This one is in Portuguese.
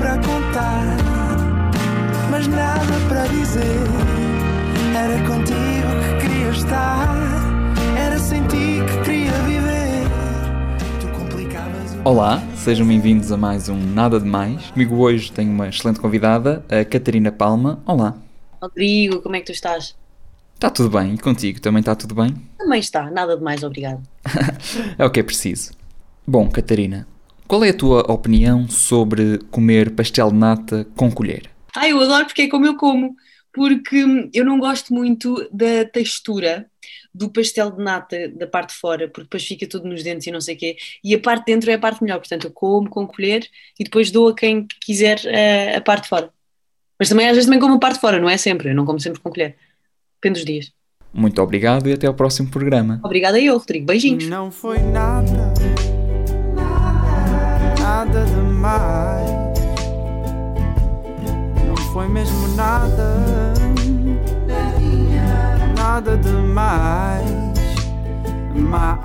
para contar, mas nada para dizer. Era contigo que queria estar, era sem ti que queria viver. Tu complicavas o. Olá, sejam bem-vindos a mais um Nada de Mais. Comigo hoje tenho uma excelente convidada, a Catarina Palma. Olá. Rodrigo, como é que tu estás? Está tudo bem? E contigo também está tudo bem? Também está, nada de mais, obrigado. É o que é preciso. Bom, Catarina, qual é a tua opinião sobre comer pastel de nata com colher? Ah, eu adoro porque é como eu como, porque hum, eu não gosto muito da textura do pastel de nata da parte de fora, porque depois fica tudo nos dentes e não sei o quê, e a parte de dentro é a parte melhor, portanto eu como com colher e depois dou a quem quiser eh, a parte de fora. Mas também às vezes também como a parte de fora, não é sempre, eu não como sempre com colher. Depende dos dias. Muito obrigado e até ao próximo programa. Obrigada a eu, Rodrigo. Beijinhos. Não foi nada, demais. Não foi mesmo nada, nada demais. Ma-